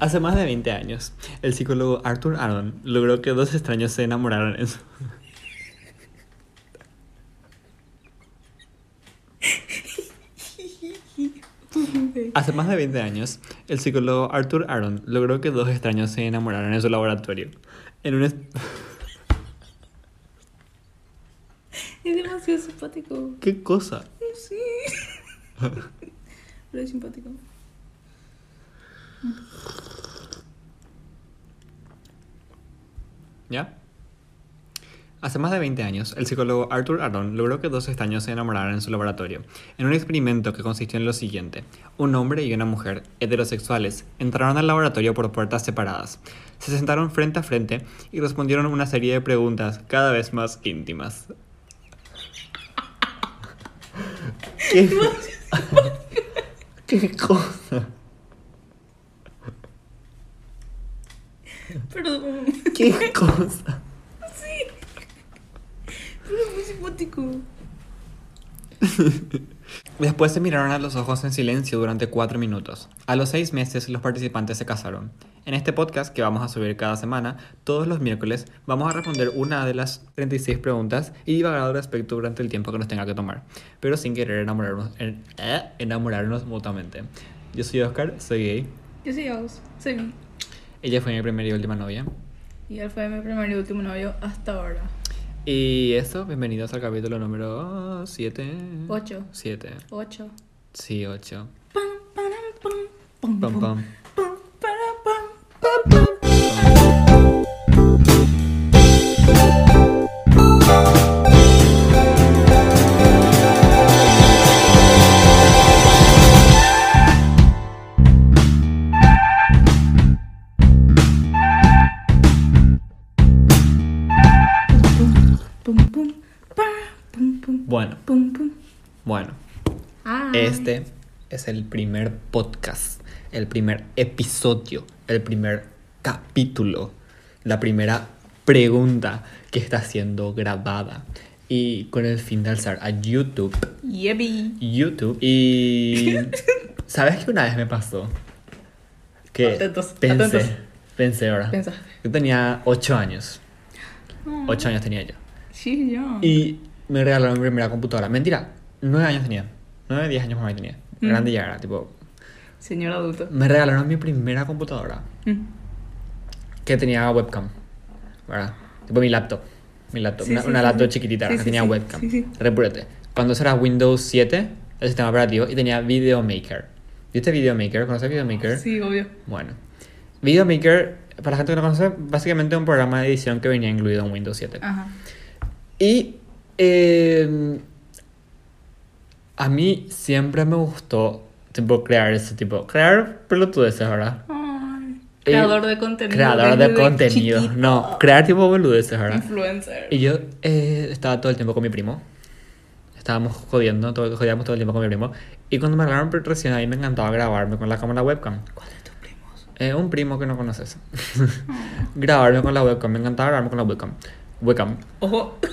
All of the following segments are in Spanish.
Hace más de 20 años, el psicólogo Arthur Aron logró que dos extraños se enamoraran en su... Hace más de 20 años, el psicólogo Arthur Aron logró que dos extraños se enamoraran en su laboratorio. En un... es- Es demasiado simpático. ¿Qué cosa? Sí. Pero es simpático. ¿Ya? Hace más de 20 años, el psicólogo Arthur Aron logró que dos extraños se enamoraran en su laboratorio, en un experimento que consistió en lo siguiente. Un hombre y una mujer, heterosexuales, entraron al laboratorio por puertas separadas. Se sentaron frente a frente y respondieron una serie de preguntas cada vez más íntimas. ¿Qué, ¿Qué cosa? Perdón. ¿Qué cosa? Pero es muy simpático. Después se miraron a los ojos en silencio durante cuatro minutos. A los seis meses los participantes se casaron. En este podcast que vamos a subir cada semana, todos los miércoles, vamos a responder una de las 36 preguntas y divagar al respecto durante el tiempo que nos tenga que tomar, pero sin querer enamorarnos, en- eh, enamorarnos mutuamente. Yo soy Oscar, soy gay. Yo soy Aus. Soy. Ella fue mi primera y última novia. Y él fue mi primer y último novio hasta ahora. Y eso, bienvenidos al capítulo número 7. Ocho. 7. Ocho. Sí, 8. Pam, pam, pam, Pam, pam, pam. pam, pam, pam, pam. Bueno. Ay. Este es el primer podcast, el primer episodio, el primer capítulo, la primera pregunta que está siendo grabada y con el fin de alzar a YouTube. Yebi. YouTube y ¿sabes qué una vez me pasó? Que Atentos, pensé, atentos. pensé ahora. Pensaste. Yo tenía 8 años. Ah. 8 años tenía yo. Sí, yo. Y me regalaron mi primera computadora. Mentira, 9 años tenía. 9, 10 años más tenía. Mm. Grande ya era, tipo. Señor adulto. Me regalaron mi primera computadora Mm. que tenía webcam. ¿Verdad? Tipo mi laptop. Mi laptop. Sí, una sí, una sí, laptop chiquitita que tenía webcam. Sí, sí. Repúrate. Cuando eso era Windows 7, el sistema operativo, y tenía Video Maker. ¿Viste Video Maker? ¿Conoces Video Maker? Sí, obvio. Bueno. Video Maker, para la gente que no conoce, básicamente un programa de edición que venía incluido en Windows 7. Ajá. Y eh, a mí siempre me gustó tipo crear ese tipo, crear pelotudeces, ¿verdad? Ay. Eh, Creador de contenido. Creador de contenido, chiquito. no, crear tipo boludeces, ¿verdad? Influencer. Y yo eh, estaba todo el tiempo con mi primo. Estábamos jodiendo, todo, jodíamos todo el tiempo con mi primo. Y cuando me hablaron recién ahí me encantaba grabarme con la cámara webcam. ¿Cuál de tus primos? Eh, un primo que no conoces. grabarme con la webcam, me encantaba grabarme con la webcam. Webcam. Ojo.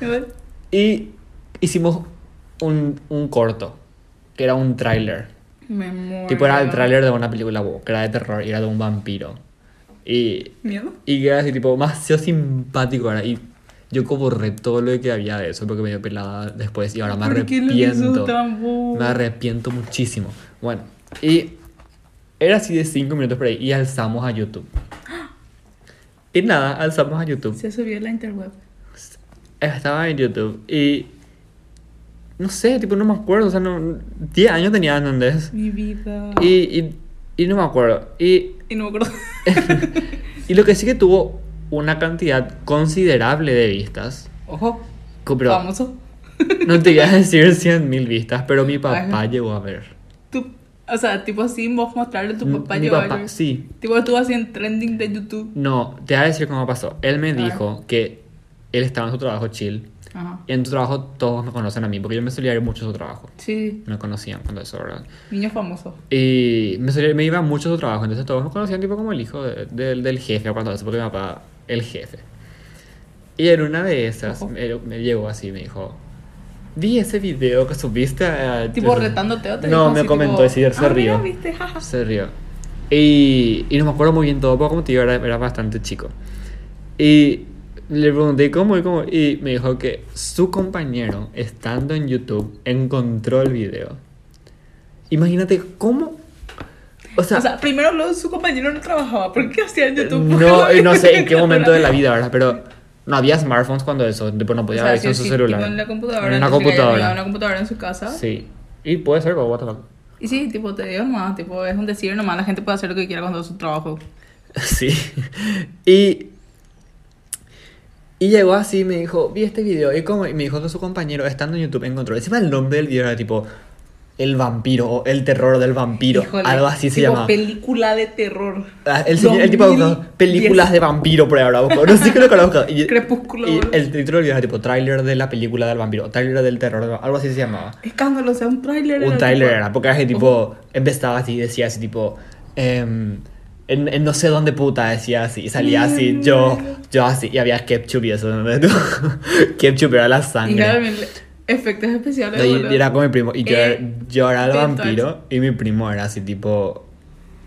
Y hicimos un, un corto, que era un tráiler. Me muero. Tipo era el tráiler de una película que era de terror y era de un vampiro. Y, ¿Miedo? y que era así, tipo, demasiado simpático. Era. Y yo borré todo lo que había de eso porque me dio pelada después y ahora me ¿Por qué lo hizo arrepiento. Me arrepiento muchísimo. Bueno, y era así de 5 minutos por ahí y alzamos a YouTube. Y nada, alzamos a YouTube. Se subió a la interweb. Estaba en YouTube y. No sé, tipo, no me acuerdo. O sea, no. 10 años tenía, ¿entendés? Mi vida. Y, y, y no me acuerdo. Y, Y no me acuerdo. y lo que sí que tuvo una cantidad considerable de vistas. Ojo. Pero Famoso. no te voy a decir 100.000 vistas, pero mi papá Ajá. llegó a ver. Tú, o sea, tipo así, vos mostrarle a tu papá mi llegó a papá, ver. sí. Tipo, estuvo así en trending de YouTube. No, te voy a decir cómo pasó. Él me A dijo que él estaba en su trabajo chill. Ajá. Y en tu trabajo todos me conocen a mí, porque yo me solía ir mucho a su trabajo. Sí. Me conocían cuando eso, ¿verdad? Niño famoso. Y me, solía- me iba mucho a su trabajo, entonces todos me conocían tipo como el hijo de- del- del jefe, o cuando eso, porque mi papá, el jefe. Y en una de esas, me, me llegó así, me dijo, vi ese video que subiste. a- Tipo retándote o te No, dijo me así, comentó tipo, y sí, se "Ah, rió. mira, viste, jaja". Se rió. Y, y no me acuerdo muy bien todo, porque como te digo, era, era bastante chico. Y le pregunté cómo y cómo. Y me dijo que su compañero, estando en YouTube, encontró el video. Imagínate cómo. O sea, O sea, primero luego su compañero no trabajaba. ¿Por qué hacía en YouTube? no, y no sé en qué momento de la vida, ¿verdad? Pero no había smartphones cuando eso, tipo, no O podía sea, ver eso en su sí, celular. en la computadora. En una computadora. había una computadora en su casa. Sí. Y puede ser, what the fuck. Y sí, tipo, te digo nomás, tipo, es un decir nomás, la gente puede hacer lo que quiera cuando es su trabajo. Sí. Y. Y llegó así y me dijo, vi este video. Y como y me dijo que su compañero, estando en YouTube, encontró. Encima el nombre del video era tipo. El vampiro o el terror del vampiro. Híjole, algo así se tipo llama. película de terror. Ah, El, señor, el tipo 2010. películas de vampiro por ahí buscado. No sé qué lo buscado. Y, Crepúsculo. y el título del video era tipo tráiler de la película del vampiro. Tráiler del terror. Algo así se llamaba. Escándalo, o sea, un tráiler. Un era tráiler era, porque era tipo, empezaba así, decía así tipo, em, en, en no sé dónde puta decía así, y salía así, yo, yo así, y había ketchup y eso, ¿no? ketchup era la Y sangre. claramente, efectos especiales. Y, boludo. y era con mi primo, y yo, Eh, yo era el vampiro, y mi primo era así tipo,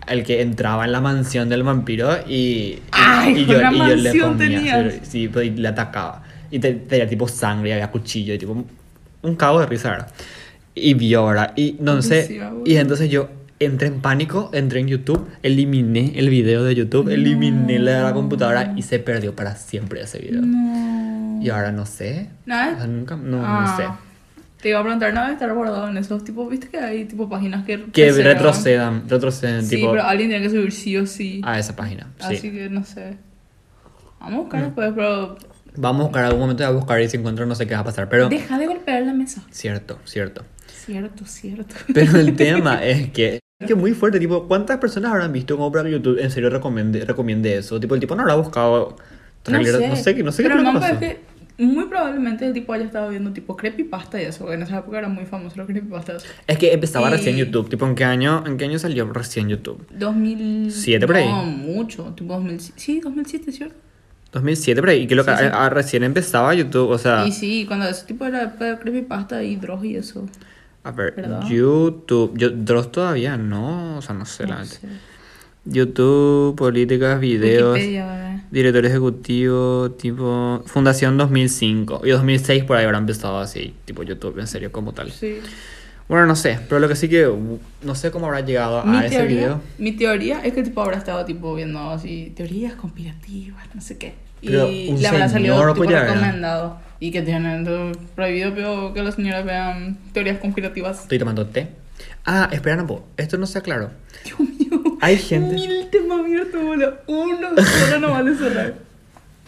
el que entraba en la mansión del vampiro y, y, Ay, y yo, y yo le comía, sí, pues, y le atacaba. Y te- tenía tipo sangre, y había cuchillo, y tipo, un, cago de risa, ¿verdad? Y vio, ¿verdad? Y no sé, y entonces yo entré en pánico, entré en YouTube, eliminé el video de YouTube, eliminé la de la computadora y se perdió para siempre ese video. No. Y ahora no sé. ¿Nada? o sea, nunca, no, Ah, no sé. Te iba a preguntar, ¿no debe estar guardado en esos tipos? ¿Viste que hay tipo páginas que Que retrocedan, retroceden, Sí, tipo, pero alguien tiene que subir sí o sí. a esa página. Sí. Así que no sé. Vamos a buscar Mm. después, pero Vamos a buscar, algún momento voy a buscar y si encuentro no sé qué va a pasar. Pero, deja de golpear la mesa. cierto, cierto. Cierto, cierto. Pero el tema es que que muy fuerte, tipo, ¿cuántas personas habrán visto como para que YouTube en serio recomiende, recomiende eso? Tipo, el tipo no habrá buscado trailer, no sé, qué- no sé qué Pero el creo que mambo es que muy probablemente el tipo haya estado viendo tipo creepypasta y eso. En esa época era muy famoso los creepypastas. Es que empezaba Y- recién YouTube, tipo, ¿en qué año, en qué año salió recién YouTube? 2000... ¿Siete por ahí? No, mucho. Tipo 2007. Sí, 2007, ¿cierto? 2007 por ahí, y que lo que Sí, sí. ah, recién empezaba YouTube, o sea, Y sí, cuando ese tipo era creepypasta y drogas y eso. A ver, ¿verdad? YouTube, yo, Dross todavía no, o sea, no sé, la No sé. YouTube, políticas, videos, Wikipedia, director ejecutivo, tipo, Fundación 2005, y 2006 por ahí habrá empezado así, tipo YouTube, en serio, como tal. Sí. Bueno, no sé, pero lo que sí que, no sé cómo habrá llegado Mi a ese video. mi teoría es que tipo habrá estado tipo viendo así teorías conspirativas, no sé qué. Pero y le habrá salido tipo recomendado. Y que tienen prohibido pero que las señoras vean teorías conspirativas. Estoy tomando té. Ah, espera un poco, esto no está claro. Dios mío. Hay gente- Mil temas abiertos, boludo. Uno solo no vale cerrar.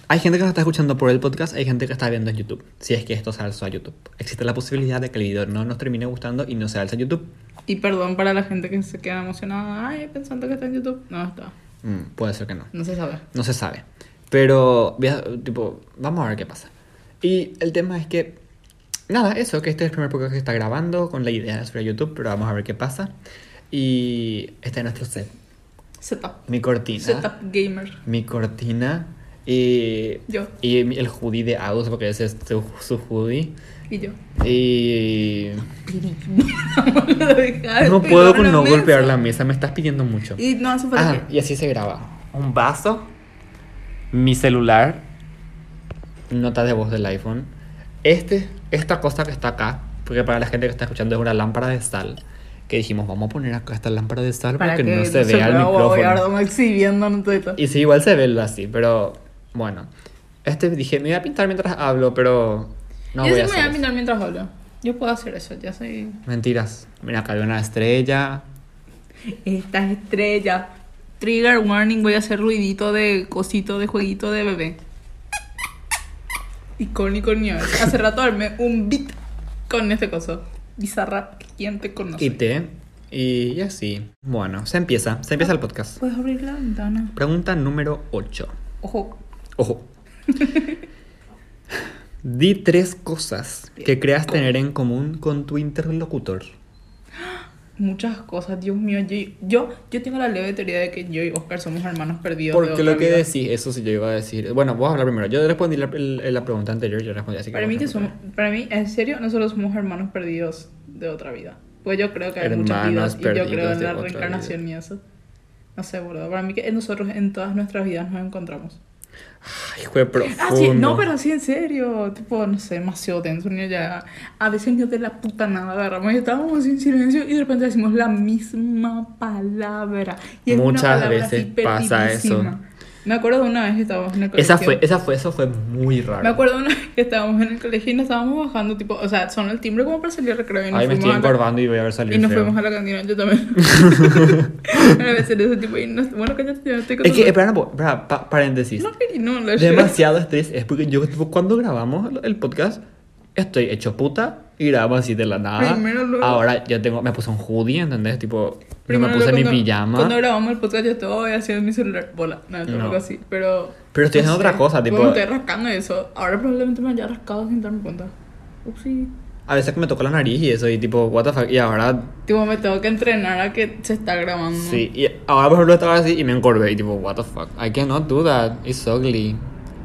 Hay gente que nos está escuchando por el podcast, hay gente que está viendo en YouTube. Si es que esto se alzó a YouTube. Existe la posibilidad de que el video no nos termine gustando y no se alza a YouTube. Y perdón para la gente que se queda emocionada, ay, pensando que está en YouTube. No está. Mm, puede ser que no. No se sabe. No se sabe. Pero, tipo, vamos a ver qué pasa. Y el tema es que, nada, eso, que este es el primer podcast que está grabando con la idea de subir a YouTube, pero vamos a ver qué pasa. Y este es nuestro set. Setup. Mi cortina. Setup gamer. Mi cortina. Y, Yo. y el hoodie de Agus, porque ese es su, su hoodie. Y yo. Y... No puedo con no mesa. golpear la mesa, me estás pidiendo mucho. Y no hace falta Ah, y así se graba. Un vaso, mi celular, nota de voz del iPhone. Este, esta cosa que está acá, porque para la gente que está escuchando es una lámpara de sal. Que dijimos, vamos a poner acá esta lámpara de sal para, que, no se vea el micrófono. Exhibiendo. Y sí, igual se ve así, pero bueno. Este dije, me voy a pintar mientras hablo, pero no yo voy sí a me voy hacer a eso. mirar mientras hablo. Yo puedo hacer eso, ya soy. Mentiras. Mira, acá hay una estrella. Esta estrella. Trigger warning, voy a hacer ruidito de cosito de jueguito de bebé. Icónico niño. Hace rato armé un beat con este coso. Bizarrap, ¿quién te conoce? y té. Y así. Bueno, se empieza. Se empieza el podcast. Puedes abrir la ventana. Pregunta número 8. Ojo. Ojo. Di tres cosas que creas tener en común con tu interlocutor. Muchas cosas, Dios mío. Yo, yo, yo tengo la leve teoría de que yo y Oscar somos hermanos perdidos. Porque lo que vida. decís, eso sí yo iba a decir. Bueno, vos a hablar primero. Yo respondí la, la pregunta anterior, yo respondí así que Para mí, que somos, para mí, en serio, nosotros somos hermanos perdidos de otra vida. Pues yo creo que hay muchas Hermanos vidas y yo creo en la reencarnación y eso. No sé, boludo. Para mí que nosotros en todas nuestras vidas nos encontramos. Ay, fue profundo. Ah, sí, no, pero sí, en serio. Tipo, no sé, demasiado tenso. ni ya, a veces ni de la puta nada agarramos estábamos así en silencio y de repente decimos la misma palabra. Y es una Muchas palabra veces pasa eso. Me acuerdo de una vez que estábamos en el colegio. Esa fue, esa fue, eso fue muy raro. Me acuerdo una vez que estábamos en el colegio y nos estábamos bajando, tipo, o sea, sonó el timbre como para salir al recreo y nos Ay, me estoy la- encorvando y voy a ver salir y nos feo. fuimos a la cantina, yo también. a veces de ese tipo, y nos, bueno, cállate, yo estoy Es que, espera, espera, pa- paréntesis. No, no, la Demasiado estrés es porque yo, tipo, cuando grabamos el podcast, estoy hecho puta y grabamos así de la nada. Primero lo- Ahora yo tengo, me puse un hoodie, ¿entendés? Tipo, no Primero me puse cuando- mi pijama. Cuando grabamos el podcast yo estaba haciendo mi celular, bola, nada, No. algo así, pero... Pero estoy haciendo no sé, otra cosa, tipo- estoy rascando eso, ahora probablemente me haya rascado sin darme cuenta. Upsi. A veces que me toco la nariz y eso, y tipo, what the fuck. Y ahora, Tipo, me tengo que entrenar a que se está grabando. sí. Y ahora, por ejemplo, estaba así y me encorvé. Y tipo, what the fuck. I cannot do that. It's ugly.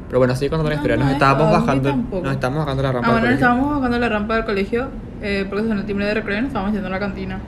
Pero bueno, sí, cuando la historia. no Nos es estábamos bajando. Nos estábamos bajando la rampa. Ah, del bueno, colegio. estábamos bajando la rampa del colegio eh, porque sonó el timbre de recreo y nos estábamos yendo a la cantina.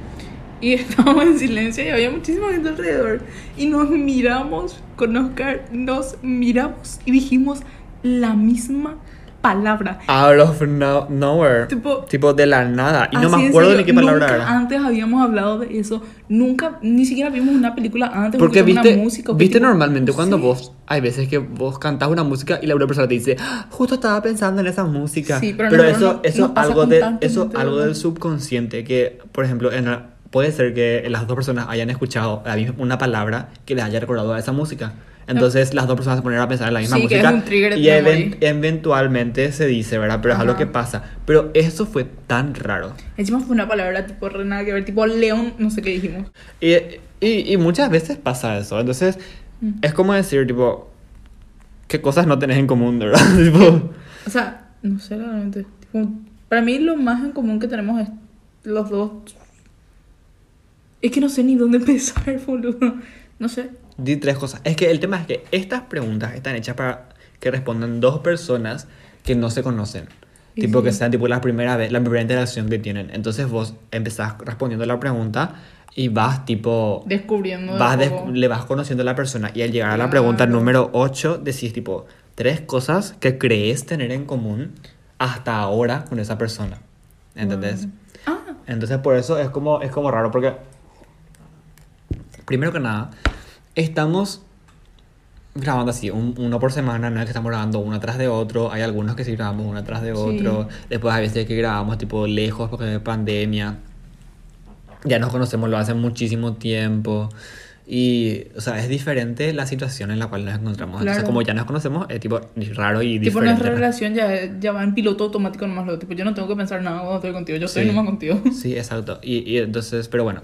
Y estábamos en silencio y había muchísima gente alrededor. Y nos miramos con Oscar, nos miramos y dijimos la misma palabra. Out of no- nowhere. Tipo- Tipo, de la nada. Y no me acuerdo ni qué palabra nunca era. antes habíamos hablado de eso. Nunca, ni siquiera vimos una película antes. Porque viste, una música. viste tipo, normalmente no cuando sé. vos, hay veces que vos cantás una música y la otra persona te dice, "Ah, justo estaba pensando en esa música. Sí, pero pero nosotros eso, no- eso algo de, eso algo del subconsciente que, por ejemplo, en la- puede ser que las dos personas hayan escuchado una palabra que les haya recordado a esa música. Entonces las dos personas se ponen a pensar en la misma Sí, que es música un trigger y memory. even- eventualmente se dice, ¿verdad? Pero es algo Ajá. que pasa. Pero eso fue tan raro. Encima fue una palabra tipo nada que ver, tipo león, no sé qué dijimos. Y, y, y muchas veces pasa eso. Entonces, Mm. es como decir, tipo, qué cosas no tenés en común, ¿verdad? tipo, O sea, no sé realmente. Tipo, para mí lo más en común que tenemos es los dos. Es que no sé ni dónde empezar, boludo. No sé. Di tres cosas. Es que el tema es que estas preguntas están hechas para que respondan dos personas que no se conocen. Y tipo, sí. que sean tipo la primera vez, la primera interacción que tienen. Entonces vos empezás respondiendo la pregunta y vas tipo... Descubriendo. de vas des- le vas conociendo a la persona y al llegar a la Claro. pregunta número 8 decís tipo tres cosas que crees tener en común hasta ahora con esa persona. ¿Entendés? Ah, Entonces por eso es como, es como raro porque primero que nada estamos grabando así, un- uno por semana, no es que estamos grabando uno tras de otro, hay algunos que sí grabamos uno tras de Sí. otro, después hay veces que grabamos tipo lejos porque hay pandemia, ya nos conocemos lo hace muchísimo tiempo y, o sea, es diferente la situación en la cual nos encontramos, entonces Claro. como ya nos conocemos es tipo raro y tipo diferente. nuestra ¿no? relación ya, ya va en piloto automático nomás. Lo, tipo, yo no tengo que pensar nada cuando estoy contigo. Yo estoy Sí. nomás contigo. Sí, exacto. Y, y entonces, pero bueno,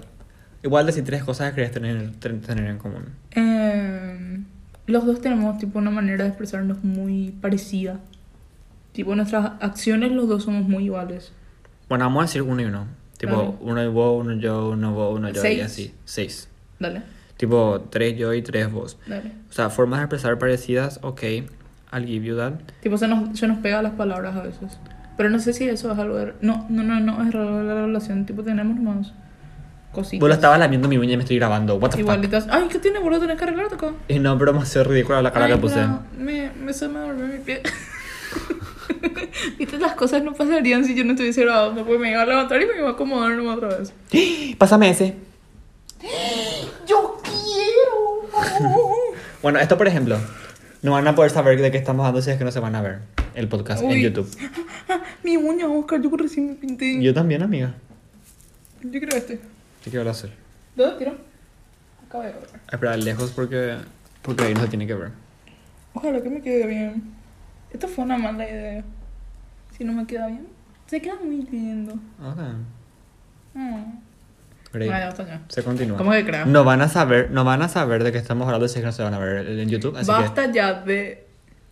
igual decir tres cosas que querés tener, ten- tener en común. Eh, los dos tenemos tipo una manera de expresarnos muy parecida. Tipo, nuestras acciones los dos somos muy iguales. Bueno, vamos a decir uno y uno. Tipo, Dale. uno vos, uno yo, uno vos, uno yo y Seis. así. Seis. Dale, Tipo, tres yo y tres vos. dale. O sea, formas de expresar parecidas, ok. I'll give you that. Tipo, se nos, se nos pega las palabras a veces. Pero no sé si eso es algo de... No, no, no, no es raro de la relación. Tipo, tenemos más cositas. Vos lo estaba lamiendo mi uña y me estoy grabando. What the fuck? Igualitas. Ay, ¿qué tiene, boludo? Tenés que arreglarte acá. Y no, me hace ridícula la cara Ay, que puse. Me, me, se me durmió mi pie. Viste, las cosas no pasarían si yo no estuviese grabando. Porque me iba a levantar y me iba a acomodar nomás otra vez. Pásame ese. ¡Yo quiero! Bueno, esto por ejemplo. No van a poder saber de qué estamos hablando si es que no se van a ver el podcast en Uy. YouTube. Mi uña, Oscar, yo recién me pinté. Yo también, amiga. Yo quiero este. ¿Qué quiero hacer? ¿Dónde quiero? Acá voy a ver. Espera, lejos porque, porque ahí no se tiene que ver. Ojalá que me quede bien. Esta fue una mala idea. Si no me queda bien, se queda muy lindo. Ok. Mm. Great. Ya está ya. Se continúa. ¿Cómo que creo? No van a saber, no van a saber de qué estamos hablando si es que no se van a ver en YouTube. Así Basta ya de.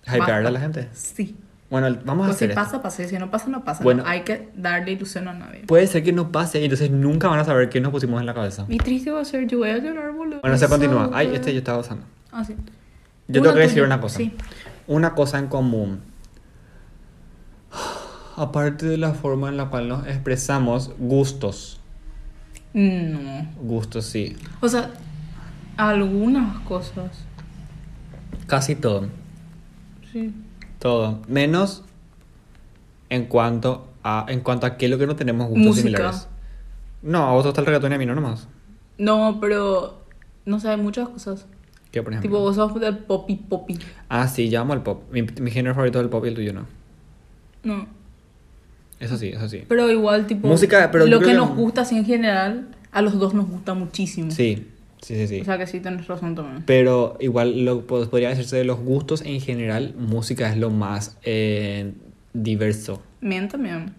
hypearle a la gente. Sí. Bueno, vamos a Pues si hacer esto. pasa, pasa. Y si no pasa, no pasa. Bueno. No hay que darle ilusión a nadie. Puede ser que no pase y entonces nunca van a saber qué nos pusimos en la cabeza. Mi triste va a ser, yo voy a llorar, boludo. Bueno, se continúa. Ay, este yo estaba usando. Ah, sí. Yo Uno tengo que decir tuyo. una cosa. Sí. Una cosa en común. Aparte de la forma en la cual nos expresamos, gustos. No. Gustos, sí. O sea, algunas cosas. Casi todo. Sí. Todo. Menos en cuanto a, en cuanto a qué es lo que no tenemos gustos Música. similares. No, a vos te gusta el reggaetón y a mí no nomás. No, pero. No hay muchas cosas. ¿Qué, por ejemplo? Tipo, vos sos del popi popi. Ah, sí, yo amo el pop. Mi, mi género favorito es el pop y el tuyo no. No. Eso sí, eso sí. Pero igual, tipo. Música, pero lo que que- nos gusta así en general, a los dos nos gusta muchísimo. Sí, sí, sí, sí. O sea que sí, tenés razón también. Pero igual lo pod- podría decirse de los gustos en general, música es lo más eh, diverso. Men también.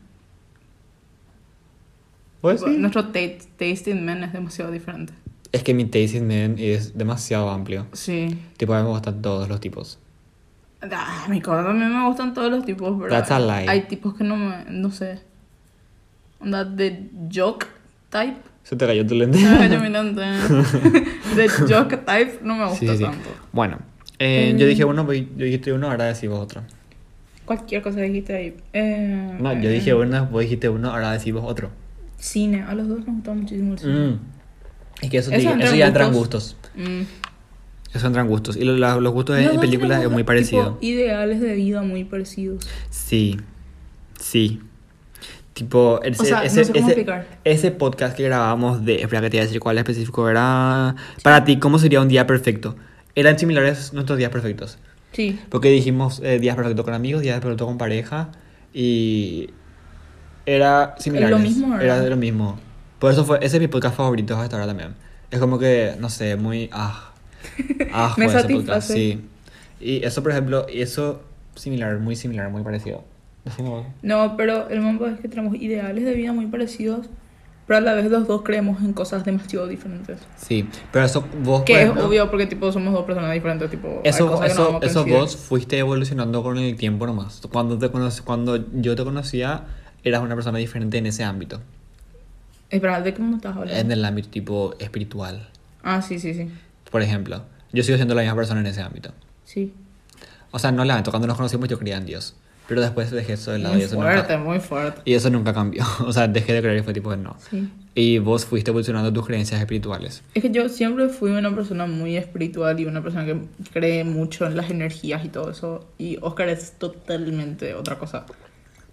Pues sí. Nuestro taste, in men es demasiado diferente. Es que mi taste in men es demasiado amplio. Sí. Tipo, a mí me gustan todos los tipos. Ah, a mi cosa también me gustan todos los tipos, pero That's a lie. hay tipos que no me, no sé. Onda de joke type. Se te cayó tu lente. Ah, lente. De joke type no me gusta Sí, sí, tanto. Bueno, eh, yo dije uno, voy- yo dijiste uno, ahora decimos otro. Cualquier cosa dijiste ahí. Eh, No, yo eh, dije uno, vos dijiste uno, ahora decimos otro. Cine. A los dos nos gusta muchísimo el cine. Mm. Es que eso, Eso te- eso ya entra en gustos. Mm. Eso entra en gustos. Y lo- la- los gustos en, películas es muy tipo, parecido. ideales de vida muy parecidos. Sí, sí. Tipo, ese, sea, no ese, sé cómo ese- ese podcast que grabamos de... Espera que te voy a decir cuál específico era... Para ti, ¿cómo sería un día perfecto? Eran similares nuestros días perfectos. Sí. Porque dijimos eh, días perfectos con amigos, días perfectos con pareja y... Era similar. Lo mismo, ¿verdad? Era lo mismo. Por eso fue... Ese es mi podcast favorito hasta ahora también. Es como que, no sé, muy... Ah, ah, Me ese podcast, sí. Y eso, por ejemplo, y eso similar, muy similar, muy parecido. No, pero el mambo es que tenemos ideales de vida muy parecidos, pero a la vez los dos creemos en cosas demasiado diferentes. Sí, pero eso vos... Que es obvio porque tipo somos dos personas diferentes, tipo Eso, que no eso, eso vos fuiste evolucionando con el tiempo nomás. Cuando, te conoc- cuando yo te conocía, eras una persona diferente en ese ámbito. Espera, ¿de cómo estás hablando? En el ámbito tipo espiritual. Ah, sí, sí, sí. Por ejemplo, yo sigo siendo la misma persona en ese ámbito. Sí. O sea, no la cuando nos conocimos yo creía en Dios. Pero después dejé eso de lado y Muy eso, fuerte, nunca, muy fuerte. y eso nunca cambió. O sea, dejé de creer y fue tipo de no. Sí. Y vos fuiste evolucionando tus creencias espirituales. Es que yo siempre fui una persona muy espiritual y una persona que cree mucho en las energías y todo eso. Y Oscar es totalmente otra cosa.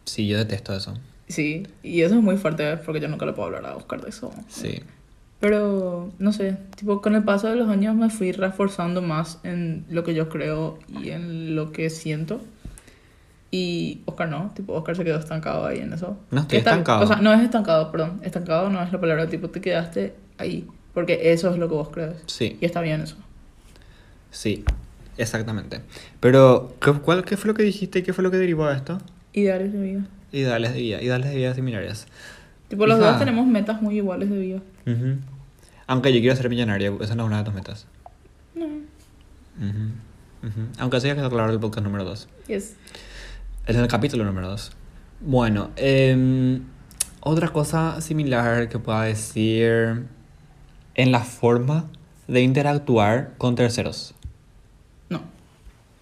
Sí, yo detesto eso. Sí, y eso es muy fuerte porque yo nunca le puedo hablar a Oscar de eso. Sí. Pero, no sé, tipo, con el paso de los años me fui reforzando más en lo que yo creo y en lo que siento. Y Oscar no, tipo, Oscar se quedó estancado ahí en eso. No estoy estancado. O sea, no es estancado, perdón. Estancado no es la palabra, tipo, te quedaste ahí. Porque eso es lo que vos crees. Sí. Y está bien eso. Sí, exactamente. Pero, ¿qué, cuál, ¿qué fue lo que dijiste y qué fue lo que derivó de esto? Ideales de vida. Ideales de vida, ideales de vida similares. Tipo, los Hija. dos tenemos metas muy iguales de vida. Ujú. Aunque yo quiero ser millonario, esa no es una de tus metas. No. Ujú, ujú. Aunque eso ya quedó claro en el podcast número 2. Yes. Es en el capítulo número 2. Bueno, em, otra cosa similar que pueda decir en la forma de interactuar con terceros. No.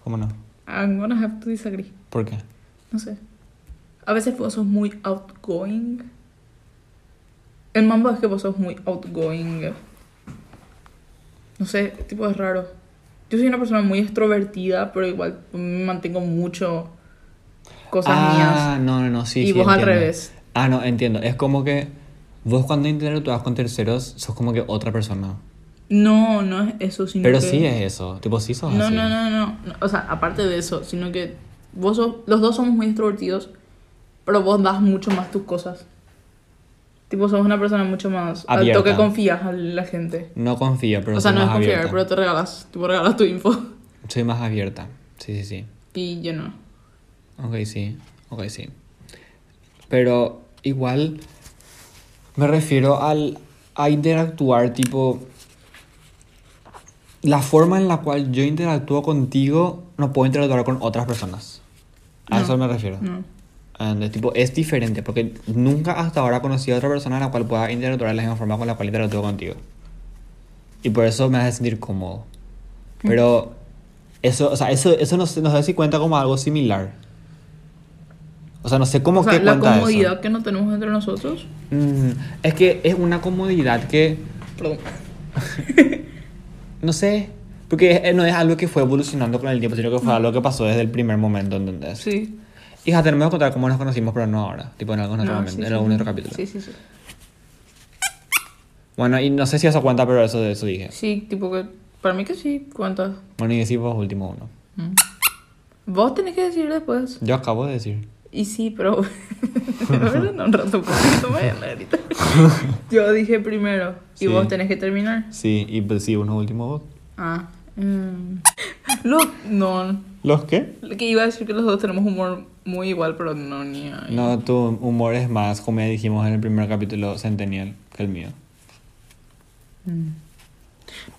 ¿Cómo no? I'm gonna have to disagree. ¿Por qué? No sé. A veces vos sos muy outgoing. El mambo es que vos sos muy outgoing. No sé, tipo es raro. Yo soy una persona muy extrovertida, pero igual me mantengo mucho cosas ah, mías. no, no, no, sí. y sí, vos al entiendo. revés. Ah, no, entiendo. Es como que vos cuando interactúas con terceros sos como que otra persona. No, no es eso, sino Pero que... sí es eso. Tipo, sí sos No, así. no, no, no, no. O sea, aparte de eso, sino que vos sos, los dos somos muy extrovertidos, pero vos das mucho más tus cosas. Tipo, sos una persona mucho más... Al Abierta. toque confías a la gente. No confío, pero o sea, soy no es más confiar, abierta. pero te regalas. Tipo, regalas tu info. Soy más abierta. Sí, sí, sí. Y yo no. Ok, sí. Ok, sí. Pero igual me refiero al a interactuar, tipo la forma en la cual yo interactúo contigo no puedo interactuar con otras personas. A No. eso me refiero. No. And, tipo, es diferente porque nunca hasta ahora he conocido a otra persona a la cual pueda interactuar de la misma forma con la cual interactúo contigo. Y por eso me hace sentir cómodo. Pero eso, o sea, eso, eso nos, nos da si cuenta como algo similar. O sea, no sé cómo O sea, que la cuenta comodidad que no tenemos entre nosotros. eso. Mm, es que es una comodidad que, Perdón. no sé, porque es- no es algo que fue evolucionando con el tiempo, sino que fue algo que pasó desde el primer momento, ¿entendés? Sí. Hija, tenemos que contar cómo nos conocimos, pero no ahora. Tipo en algún otro No, momento, sí, en sí. algún otro capítulo. Sí, sí, sí. Bueno, y no sé si eso cuenta, pero eso eso dije. Sí, tipo que. Para mí que sí, cuántas. Bueno, y decimos último uno. Mm. Vos tenés que decir después. Yo acabo de decir. Y sí, pero. no, un rato, un poquito ahorita. Yo dije primero. Y Sí. vos tenés que terminar. Sí, y pues sí, uno último vos. Ah. mm. Lo, no. ¿Los qué? Que iba a decir que los dos tenemos humor muy igual, pero no, ni ahí. No, tu humor es más, como ya dijimos en el primer capítulo, centennial que el mío. Mm.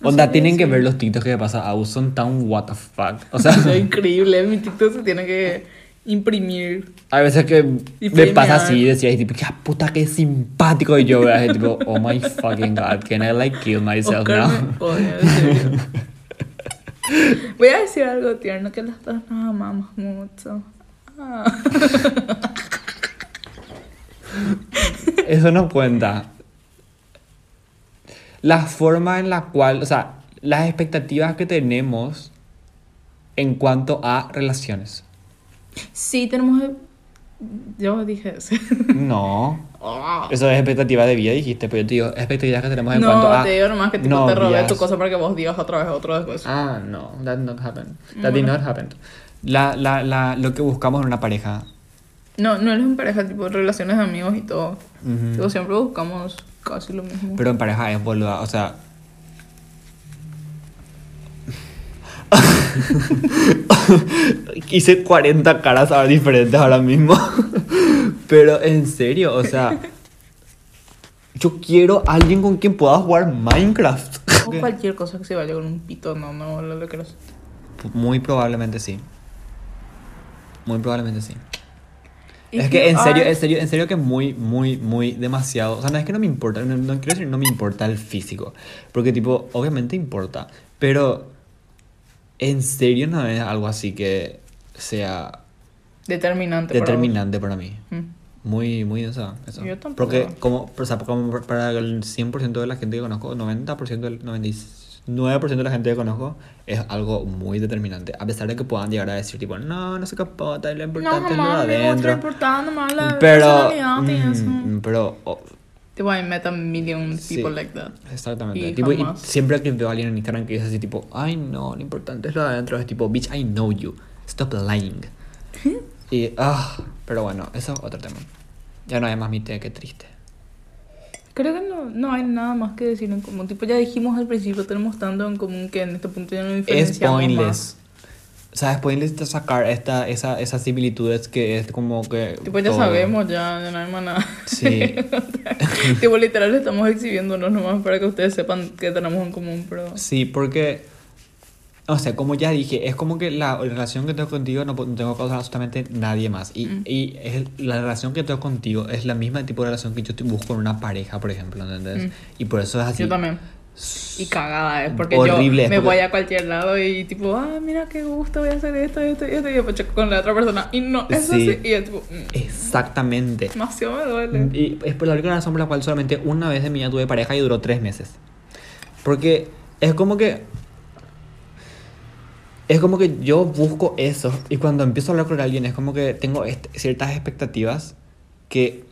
No Onda, tienen que ver los TikToks que pasa a son tan what the fuck. O sea, Es increíble. Mi TikTok se tiene que imprimir. hay veces que Y me pasa así y decía, y tipo, qué puta, qué simpático. Y yo veo así, tipo, oh my fucking god, can I like kill myself Oscar now? me odia, serio. Voy a decir algo tierno que las dos nos amamos mucho. Ah. Eso no cuenta. La forma en la cual, o sea, las expectativas que tenemos en cuanto a relaciones. Sí, tenemos. Yo dije eso. No. Ah. Eso es expectativa de vida, dijiste, pero yo te digo, expectativas que tenemos en no, cuanto a. te digo nomás que tipo, te robé novias. tu cosa para que vos digas otra vez otro después. Ah, no, that not happened. That did not happen. La, la, la, lo que buscamos en una pareja. No, no eres en pareja, tipo relaciones de amigos y todo. ujú, Tipo, siempre buscamos casi lo mismo. Pero en pareja es boluda, o sea. Hice 40 caras ahora diferentes ahora mismo. Pero en serio, o sea. Yo quiero a alguien con quien pueda jugar Minecraft. O cualquier cosa que se vaya con un pito, no, no, lo eres. Muy probablemente sí. Muy probablemente sí. Es que en serio, en serio, en serio que muy, muy, muy demasiado. O sea, no es que no me importa, no, no quiero decir no me importa el físico. Porque tipo, obviamente importa. Pero en serio no es algo así que sea Determinante. para determinante para mí. Mm. Muy, muy eso. eso. Yo tampoco. Porque como, o sea, como para el 100% de la gente que conozco, 90%, del, 99% de la gente que conozco es algo muy determinante. A pesar de que puedan llegar a decir tipo, no, no se capota, lo No, importante es lo jamás, de adentro. está importando más la Pero, mm, pero oh, Tipo, I met a million Sí. people like that. exactamente. Y Tipo, y siempre que veo a alguien en Instagram que dice así tipo, ay no, lo importante es lo de adentro, es tipo, bitch, I know you, stop lying. y, ah, pero bueno, eso es otro tema. Ya no hay más mi té, qué triste. Creo que no, no hay nada más que decir en común. Tipo, ya dijimos al principio, tenemos tanto en común que en este punto ya no Es diferenciamos más. O sea, es pointless de sacar esta, esa, esas similitudes que es como que... Tipo, ya todo. sabemos, ya, ya no hay más nada. Sí. tipo, literal, estamos exhibiéndonos nomás para que ustedes sepan que tenemos en común, pero... Sí, porque, o sea, como ya dije, es como que la relación que tengo contigo no, no tengo con absolutamente nadie más. Y, Mm. y es la relación que tengo contigo es la misma tipo de relación que yo te busco en una pareja, por ejemplo, ¿entendés? Mm. Y por eso es así. Yo también. Y cagada, es porque Horrible, yo me porque- voy a cualquier lado y tipo, ah, mira qué gusto, voy a hacer esto, esto y esto. Y después checo con la otra persona y no, es Sí. así. Y es tipo, mm, Exactamente. demasiado me duele. Y es por la única razón por la cual solamente una vez en mi vida tuve pareja y duró tres meses. Porque es como que. Es como que yo busco eso y cuando empiezo a hablar con alguien es como que tengo ciertas expectativas que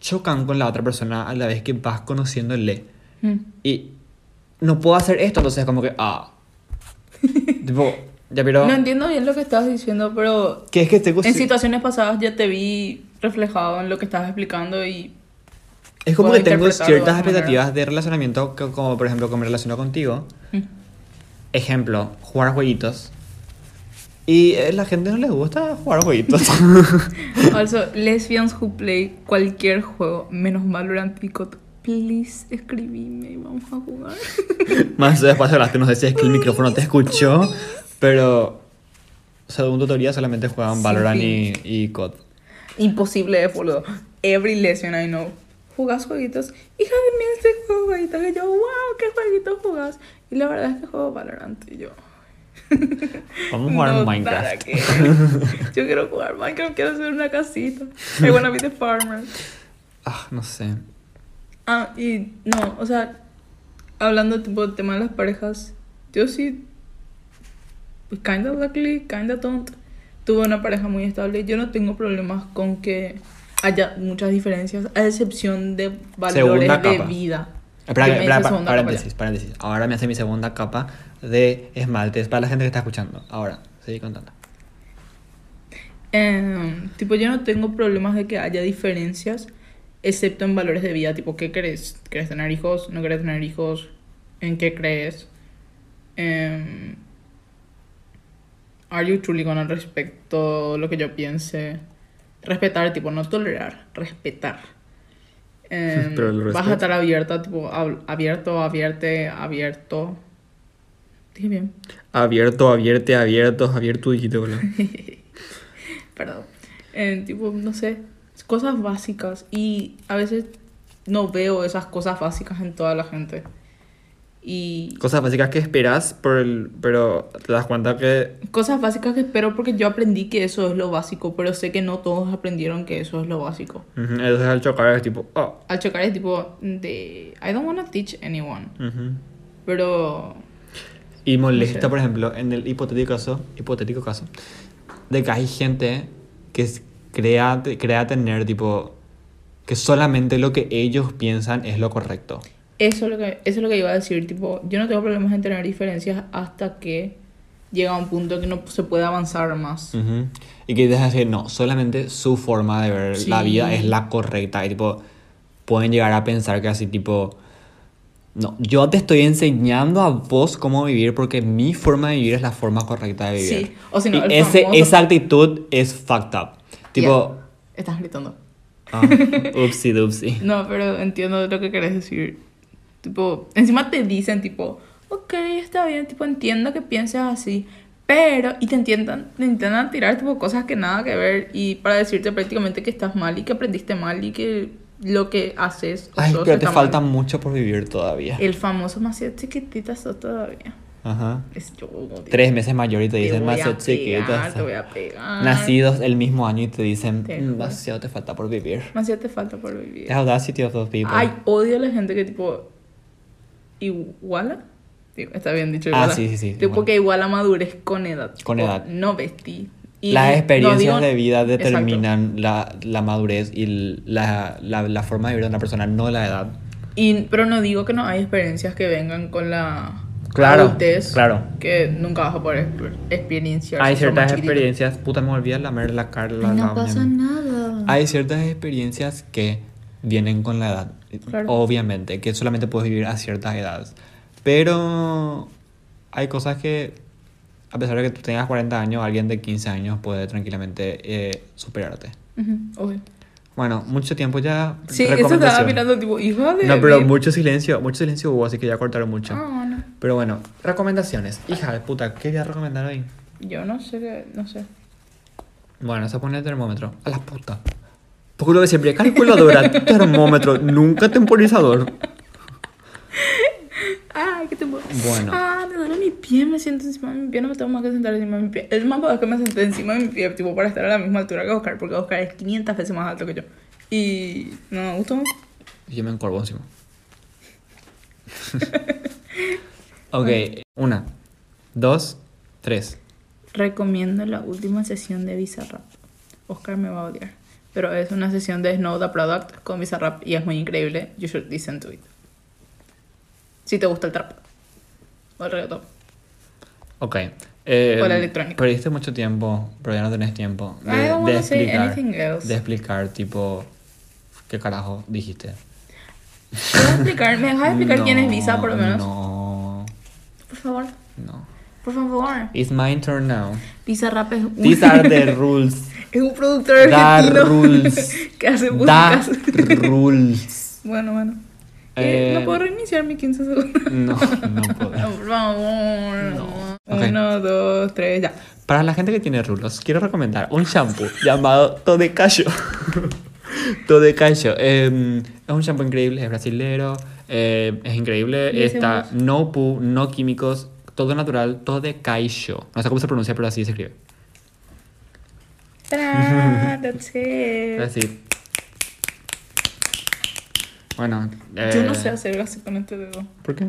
chocan con la otra persona a la vez que vas conociéndole. Mm. Y no puedo hacer esto, entonces es como que, ah. tipo, ya pero... No entiendo bien lo que estabas diciendo, pero que es que tengo... en ci- situaciones pasadas ya te vi reflejado en lo que estabas explicando y Es como que tengo ciertas otra manera. expectativas de relacionamiento, que- como por ejemplo, como me relaciono contigo. mm, Ejemplo, jugar jueguitos. Y a la gente no les gusta jugar jueguitos. Also, lesbians who play cualquier juego, menos Valorant Picot, please escribime y vamos a jugar. Más después hablaste, no sé si es que el micrófono te escuchó, pero Según tu teoría, solamente juegan Sí, Valorant sí. y, y COD. Imposible es, boludo. Every lesson I know. ¿Jugás jueguitos? Hija de mí, este juego jueguitos. Y yo, wow, ¿qué jueguitos jugás? Y la verdad es que juego Valorant. Y yo, Vamos a jugar no, Minecraft. Yo quiero jugar Minecraft, quiero hacer una casita. I wanna be the farmer. Ah, no sé. Ah, y no, o sea, hablando tipo del tema de las parejas, yo sí, pues kinda luckily, kinda don't, tuve una pareja muy estable. Yo no tengo problemas con que haya muchas diferencias, a excepción de valores Segunda de capa. vida. Espera, me espera, pa- segunda capa paréntesis, paréntesis. Ahora me hace mi segunda capa de esmaltes para la gente que está escuchando. Ahora, seguí contando. Em, tipo, yo no tengo problemas de que haya diferencias, excepto en valores de vida. Tipo, ¿qué crees? ¿Quieres tener hijos? ¿No quieres tener hijos? ¿En qué crees? Em, ¿Are you truly gonna respect todo lo que yo piense? Respetar, tipo, no tolerar, respetar. Em, Pero vas a estar abierta, tipo, ab- abierto, abierte, abierto. Dije bien. Abierto, abierte, abierto, abierto, dijiste, boludo. Perdón. Eh, tipo, no sé, cosas básicas. Y a veces no veo esas cosas básicas en toda la gente. Y Cosas básicas que esperas, por el, pero te das cuenta que cosas básicas que espero porque yo aprendí que eso es lo básico, pero sé que no todos aprendieron que eso es lo básico. ujú, entonces al chocar es tipo, oh. Al chocar es tipo de I don't wanna teach anyone, ujú. pero Y molesta, sé. por ejemplo, en el hipotético caso, hipotético caso, de que hay gente que es- crea, crea tener, tipo, que solamente lo que ellos piensan es lo correcto. eso es lo que eso es lo que iba a decir, tipo, yo no tengo problemas en tener diferencias hasta que llega un punto que no se puede avanzar más. Ujú. Y que dejas decir, no, solamente su forma de ver la vida es la correcta. Y tipo, pueden llegar a pensar que así, tipo, no, yo te estoy enseñando a vos cómo vivir porque mi forma de vivir es la forma correcta de vivir. Sí, o si no, y el ese, famoso- esa actitud es fucked up. Tipo, Yeah. Estás gritando. ah, upsi. No, pero entiendo lo que querés decir. Tipo, encima te dicen, tipo, ok, está bien, tipo, entiendo que pienses así. Pero, y te intentan, te intentan tirar, tipo, cosas que nada que ver. Y para decirte prácticamente que estás mal y que aprendiste mal y que lo que haces. o Ay, pero te falta mal. mucho por vivir todavía. El famoso demasiado chiquitita sos todavía. Ajá. Es yo. Tres meses mayor y te Te dicen demasiado chiquito. pegar, Te voy a pegar. Nacidos el mismo año y te dicen Te "Mm, demasiado te falta por vivir. Demasiado te falta por vivir. The audacity of those people. Ay, odio a la gente que tipo iguala. Está bien dicho Ah, iguala. sí, sí, sí, Tipo igual. que iguala madurez con edad. Con tipo, edad. No vestí. Y Las no experiencias digo- de vida determinan la, la madurez y la, la, la forma de vivir de una persona, no la edad. Y, pero no digo que no hay experiencias que vengan con la Claro, adultez claro. que nunca vas a poder exper- experienciar. Hay si ciertas experiencias, puta, me olvidé lamer la cara. la- Ay, la no pasa uña. nada. Hay ciertas experiencias que vienen con la edad, Claro. obviamente, que solamente puedes vivir a ciertas edades. Pero hay cosas que, a pesar de que tú tengas 40 años, alguien de 15 años puede tranquilamente eh, superarte. Ujú, obvio. Bueno, mucho tiempo ya. Sí, eso estaba mirando tipo, hijo de. No, pero mi- mucho silencio, mucho silencio hubo, así que ya cortaron mucho. Ah, bueno. Pero bueno, recomendaciones. Hija de puta, ¿qué voy a recomendar hoy? Yo no sé no sé. Bueno, se pone el termómetro. A la puta. Porque lo de siempre, calculadora, termómetro, nunca temporizador. Ay, qué tiempo. Bueno. Ah, me duele mi pie, me siento encima de mi pie, no me tengo más que sentar encima de mi pie. Es más para que me senté encima de mi pie, tipo, para estar a la misma altura que Oscar, porque Oscar es 500 veces más alto que yo. Y no me gustó. Y yo me encorvo encima. ok, una, dos, tres. Recomiendo la última sesión de Bizarrap. Oscar me va a odiar. Pero es una sesión de Snow the Product con Bizarrap y es muy increíble. You should listen to it. Si te gusta el trap. O el reggaetón. Ok. Eh, O la electrónica. Perdiste mucho tiempo, pero ya no tenés tiempo de, I don't de say explicar. anything else. De explicar, tipo, ¿qué carajo dijiste? ¿Puedo explicar? ¿Me dejas explicar quién es No, Visa, por lo menos? No, Por favor. no. Por favor. It's my turn now. Bizarrap es un... These are the rules. Es un productor The argentino rules. que hace músicas. The rules. bueno, bueno. Eh, Eh, ¿No puedo reiniciar mi 15 segundos? No, no puedo. No, por favor. No. Uno, dos, tres, ya. Para la gente que tiene rulos, quiero recomendar un shampoo llamado Todecayo. Todecayo. Eh, es un shampoo increíble, es brasilero, eh, es increíble. ¿Y ese Está no pu, no químicos, todo natural, Todecayo. No sé cómo se pronuncia, pero así se escribe. Ta-da, That's it. Así. Bueno. Yo no eh, sé hacer así con este dedo. ¿Por qué?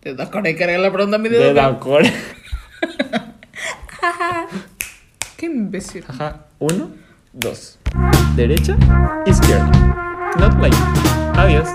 Te das con el cargar la pregunta a mi dedo. De la cor- Qué imbécil. Ajá. Uno, dos. Derecha, izquierda. Not like. Adiós.